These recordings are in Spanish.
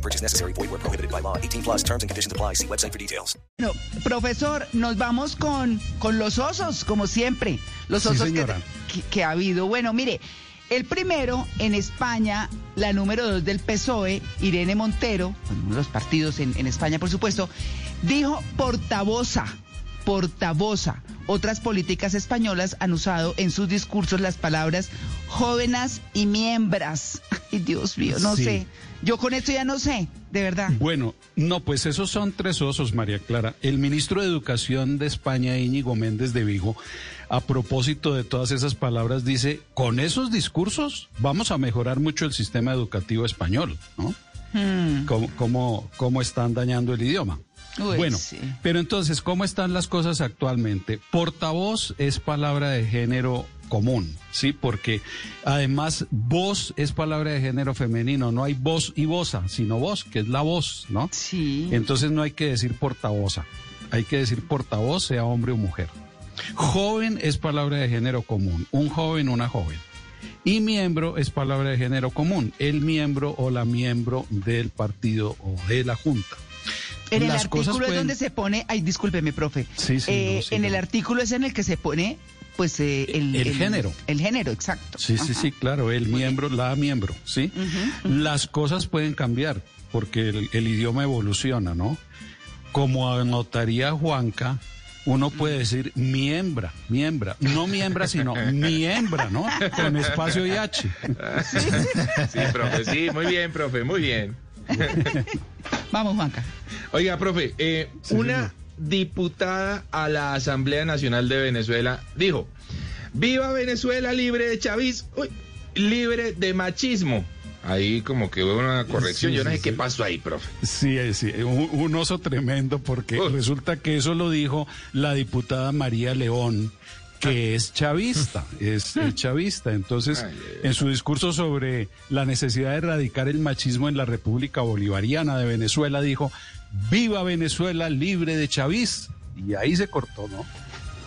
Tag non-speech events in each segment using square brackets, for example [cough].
No purchase necessary. Void where prohibited by law. 18 plus terms and conditions apply. See website for details. No, profesor, nos vamos con, con los osos, como siempre. Los Sí, osos que, que- que ha habido. Bueno, mire, el primero en España, la número dos del PSOE, Irene Montero, con los partidos en, en España, por supuesto, dijo portavoza, portavoza. Otras políticas españolas han usado en sus discursos las palabras jóvenes y miembras. [laughs] Ay, Dios mío, no Sí. sé. Yo con esto ya no sé, de verdad. Bueno, no, pues esos son tres osos, María Clara. El ministro de Educación de España, Íñigo Méndez de Vigo, a propósito de todas esas palabras, dice, con esos discursos vamos a mejorar mucho el sistema educativo español, ¿no? Hmm. ¿Cómo, cómo, cómo están dañando el idioma? Uy, bueno, sí. pero entonces, ¿cómo están las cosas actualmente? Portavoz es palabra de género común, ¿sí? Porque además voz es palabra de género femenino, no hay voz y voza, sino voz, que es la voz, ¿no? Sí. Entonces no hay que decir portavoza, hay que decir portavoz, sea hombre o mujer. Joven es palabra de género común, un joven, una joven. Y miembro es palabra de género común, el miembro o la miembro del partido o de la junta. En el Las cosas artículo es donde se pone, ay, discúlpeme, profe. Sí, sí, Eh, no, sí, en no. el artículo es en el que se pone, pues, eh, el, El género. El género, exacto. Sí, sí, Ajá. sí, claro, el miembro, la miembro, ¿sí? Las cosas pueden cambiar porque el, el idioma evoluciona, ¿no? Como anotaría Juanca, uno puede decir miembra, miembra, no miembra, sino [laughs] miembra, ¿no? Con espacio y H. Sí, profe, sí, muy bien, profe, muy bien. [laughs] Vamos, Juanca. Oiga, profe, eh, una diputada a la Asamblea Nacional de Venezuela dijo, viva Venezuela libre de chavismo, uy, libre de machismo. Ahí como que hubo una corrección, Sí, yo no sí, sé qué sí. pasó ahí, profe. Sí, eh, sí, un, un oso tremendo porque resulta que eso lo dijo la diputada María León, que es chavista, [laughs] es, es chavista. Entonces, Ay, en su discurso sobre la necesidad de erradicar el machismo en la República Bolivariana de Venezuela, dijo, viva Venezuela libre de chavis. Y ahí se cortó, ¿no?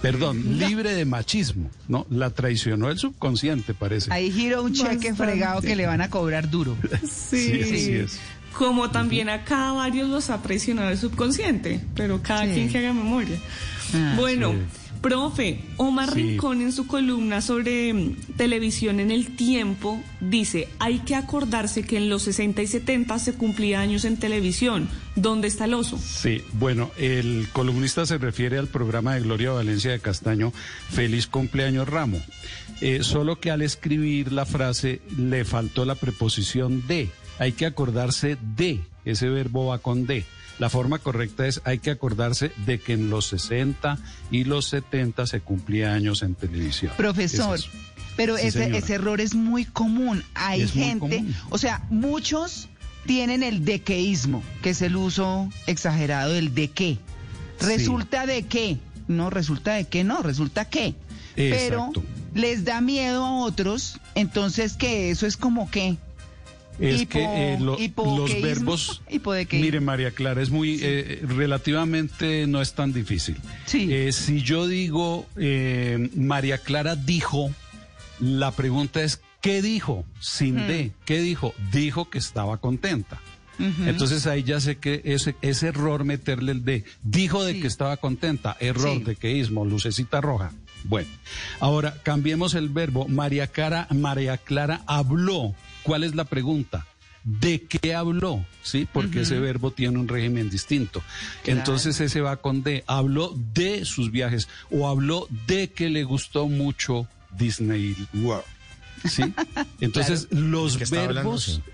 Perdón, libre de machismo, ¿no? La traicionó el subconsciente, parece. Ahí giró un cheque Bastante. fregado que le van a cobrar duro. [laughs] Sí, Sí, así es. Como también acá varios los ha traicionado el subconsciente, pero cada Sí. quien que haga memoria. Ah, bueno, sí. Profe, Omar Sí. Rincón en su columna sobre mm, televisión en el tiempo dice, hay que acordarse que en los 60 y 70 se cumplía años en televisión. ¿Dónde está el oso? Sí, bueno, el columnista se refiere al programa de Gloria Valencia de Castaño, Feliz cumpleaños Ramo. Eh, solo que al escribir la frase le faltó la preposición de. Hay que acordarse de, ese verbo va con de. La forma correcta es hay que acordarse de que en los 60 y los 70 se cumplía años en televisión. Profesor, Es eso. pero Sí, ese, error es muy común. Hay Es gente, común. o sea, muchos tienen el dequeísmo, que es el uso exagerado del de qué. Sí. Resulta de qué. No, resulta de qué, no, resulta que. Pero Exacto. les da miedo a otros, entonces que eso es como que. Es Hipo- que eh, lo- los verbos... Mire, María Clara, es muy... eh, relativamente no es tan difícil. Sí. Eh, si yo digo, eh, María Clara dijo, la pregunta es, ¿qué dijo? Sin Mm. de, ¿qué dijo? Dijo que estaba contenta. Entonces ahí ya sé que ese, ese error meterle el de. Dijo de Sí. que estaba contenta. Error Sí. de queísmo, lucecita roja. Bueno, ahora cambiemos el verbo. María Clara, María Clara habló. ¿Cuál es la pregunta? ¿De qué habló? Sí, porque ese verbo tiene un régimen distinto. Claro. Entonces ese va con de. Habló de sus viajes o habló de que le gustó mucho Disney World. ¿Sí? [laughs] Entonces los verbos sí.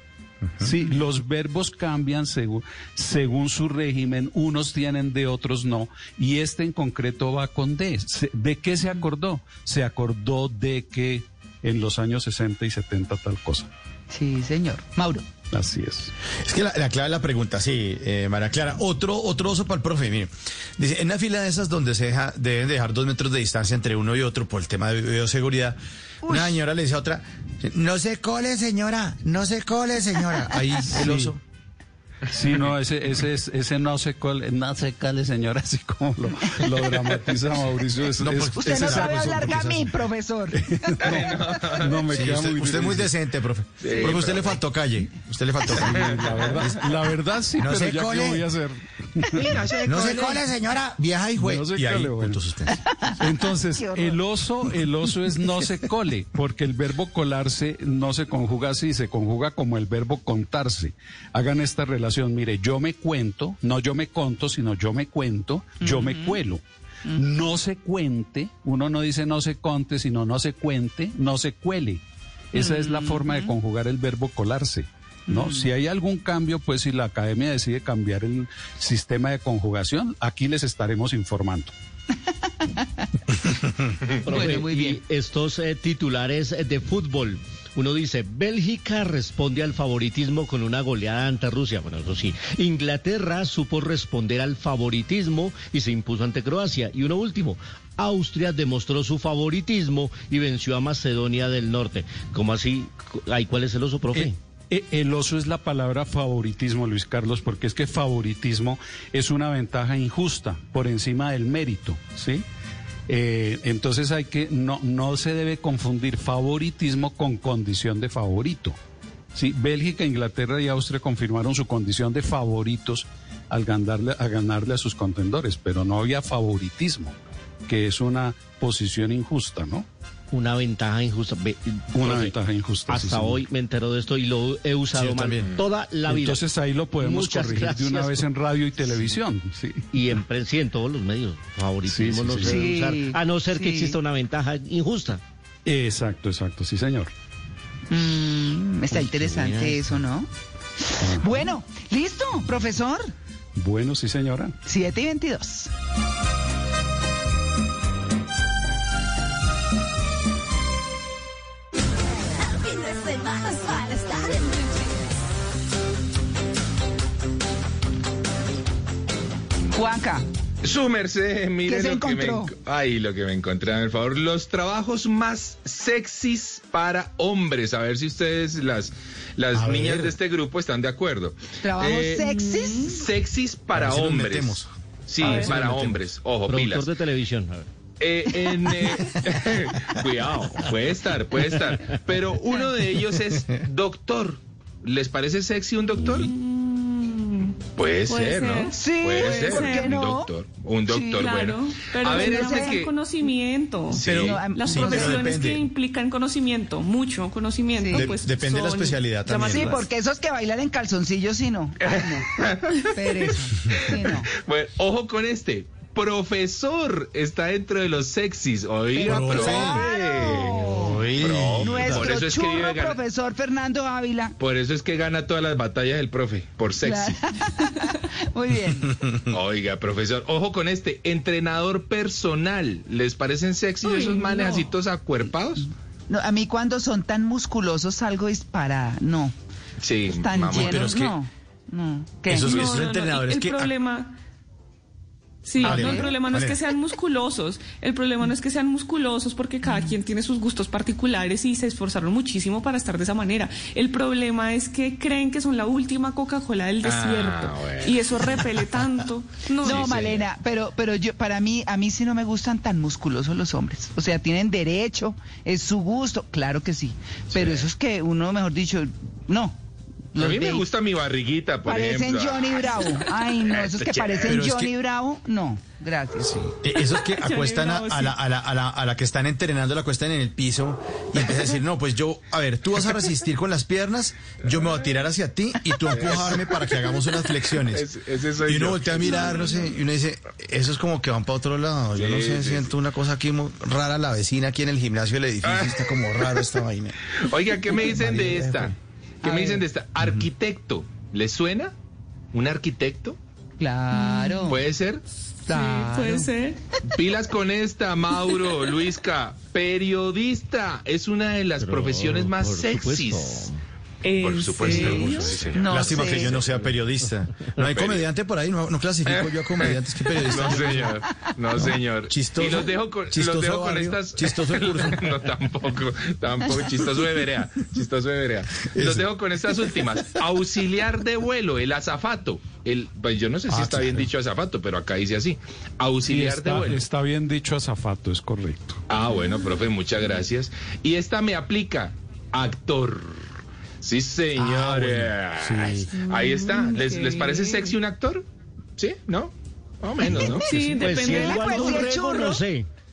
Sí, los verbos cambian según, según su régimen, unos tienen de, otros no, y este en concreto va con de. ¿De qué se acordó? Se acordó de que en los años 60 y 70 tal cosa. Sí, señor. Mauro. Así es. Es que la, la clave de la pregunta, sí, eh, María Clara. Otro, otro oso para el profe, mire. Dice, en una fila de esas donde se deja, deben dejar dos metros de distancia entre uno y otro por el tema de bioseguridad, una señora le dice a otra, no se cole, señora, no se cole, señora. Ahí [laughs] el oso. Sí, no, ese, ese, es- ese no se cole, no se cale, señora, así como lo, lo dramatiza Mauricio. Es, No, es- pues, Usted ese no es sabe hablar es gamín, así. profesor. [laughs] No, me Sí, queda usted, muy usted es muy decente, profe. profe, usted le faltó calle. Usted le faltó calle. La verdad, la verdad sí, No pero ya cole. qué voy a hacer. No se cole, señora, vieja y juez. No se y ahí, cole, bueno. punto suspenso. [laughs] Entonces, el oso, el oso es no se cole, porque el verbo colarse no se conjuga así, se conjuga como el verbo contarse. Hagan esta relación, mire, yo me cuento, no yo me conto, sino yo me cuento, yo me cuelo. No se cuente, uno no dice no se conte, sino no se cuente, no se cuele. Esa es la forma de conjugar el verbo colarse. ¿No? Si hay algún cambio, pues si la academia decide cambiar el sistema de conjugación, aquí les estaremos informando. [laughs] Bueno, muy y bien. estos eh, titulares eh, de fútbol. Uno dice, Bélgica responde al favoritismo con una goleada ante Rusia. Bueno, eso sí. Inglaterra supo responder al favoritismo y se impuso ante Croacia. Y uno último, Austria demostró su favoritismo y venció a Macedonia del Norte. ¿Cómo así? Ay, ¿Cuál es el oso, profe? Eh, el oso es la palabra favoritismo, Luis Carlos, porque es que favoritismo es una ventaja injusta por encima del mérito, ¿sí? Eh, entonces hay que no no se debe confundir favoritismo con condición de favorito. Sí, Bélgica, Inglaterra y Austria confirmaron su condición de favoritos al ganarle, a ganarle a sus contendores, pero no había favoritismo, que es una posición injusta, ¿no? Una ventaja injusta. Una ventaja injusta. sí, Hasta señor. hoy me entero de esto y lo he usado Sí, mal también. toda la vida. Entonces ahí lo podemos Muchas corregir de una vez en radio y televisión. Sí. Y en prensa y en todos los medios. Favoritismo Sí, sí, no sí. se debe usar. A no ser que exista una ventaja injusta. Exacto, exacto, sí, señor. Mm, está interesante eso, ¿no? Bueno, listo, profesor. Bueno, sí, señora. 7 y 22. Juanca, Su merced, mire ¿Qué se lo que me Ay, lo que me encontré, por favor. Los trabajos más sexys para hombres. A ver si ustedes, las, las A niñas ver. de este grupo, están de acuerdo. ¿trabajos Eh, sexys? Sexys para A ver si nos hombres. Sí, A ver si nos para hombres. Ojo, Productor pilas. de televisión. A ver. Eh, en, eh, [laughs] cuidado, puede estar, puede estar. Pero uno de ellos es doctor. ¿Les parece sexy un doctor? Puede ser, ¿no? Sí, puede ser. ¿por qué Un no? doctor. Un doctor, Claro, bueno. pero a ver, este es que. conocimiento. Sí. Pero- am- Las profesiones que implican conocimiento, mucho conocimiento, Sí. De- pues depende de la especialidad también, Sí, porque esos que bailan en calzoncillos, sí no. Ay, no. [laughs] Pereza. Sí, no. Bueno, ojo con este. Profesor está dentro de los sexys. Oiga, Pero profe. claro. Uy. Profe. Nuestro Por eso es que churro vive gana- profesor Fernando Ávila. Por eso es que gana todas las batallas del profe, por sexy. [laughs] Muy bien. [laughs] Oiga, profesor, ojo con este, entrenador personal. ¿Les parecen sexy Uy, esos manes no. acuerpados? No, a mí cuando son tan musculosos salgo disparada. No. Sí, Tan mamá. llenos, pero es que no. No. ¿Qué? Esos- No, esos no, no, entrenadores el que- problema Sí, Vale, no, el problema no es que sean musculosos, el problema no es que sean musculosos porque cada quien tiene sus gustos particulares y se esforzaron muchísimo para estar de esa manera. El problema es que creen que son la última Coca-Cola del Ah, desierto bueno. y eso repele [laughs] tanto. No, No, Sí, Malena, pero, pero yo, para mí, a mí sí no me gustan tan musculosos los hombres. O sea, tienen derecho, es su gusto, claro que sí. Pero eso es que uno, mejor dicho, no. A mí me gusta mi barriguita, por Parecen ejemplo. Johnny Bravo. Ay, no, [laughs] esos que parecen Pero es Johnny que- Bravo, no, gracias. Eh, Esos que [laughs] acuestan a, Bravo, a sí. la, a, la, a, la, a la que están entrenando, la acuestan en el piso y empiezan a decir, no, pues yo, a ver, tú vas a resistir con las piernas, yo me voy a tirar hacia ti y tú a empujarme para que hagamos unas flexiones. Es- ese soy y uno yo. voltea a mirar, no sé, y uno dice, eso es como que van para otro lado. Yo no Sí, sé, sí, siento una cosa aquí muy rara, la vecina aquí en el gimnasio del edificio [laughs] está como raro esta vaina. Oiga, ¿qué me dicen de esta? ¿Qué A me ver. dicen de esta? Arquitecto. ¿Les suena? ¿Un arquitecto? Claro. ¿Puede ser? claro. puede ser. Pilas con esta, Mauro, Luisca. Periodista es una de las Pero, profesiones más sexys. supuesto. ¿En Por supuesto. serio? Sí, señor. No Lástima sé. que yo no sea periodista. No hay comediante por ahí, no, no clasifico yo a comediantes que periodistas. No, señor. No, señor. Chistoso- Y los dejo con, chistoso los dejo con barrio, estas. chistoso curso. [laughs] no, tampoco. Tampoco. Chistoso de verea. Chistoso de verea. Los dejo con estas últimas. Auxiliar de vuelo, el azafato. El, pues yo no sé si Ah, está bien dicho azafato, pero acá dice así. Sí, Auxiliar de vuelo. está bien dicho azafato, es correcto. Ah, bueno, profe, muchas gracias. Y esta me aplica. Actor. Sí, señores. Ahí está. ¿Les. ¿Les parece sexy un actor? ¿Sí? ¿No? Más o menos, ¿no? Sí, Pues depende de la Pues, si churro. no sé.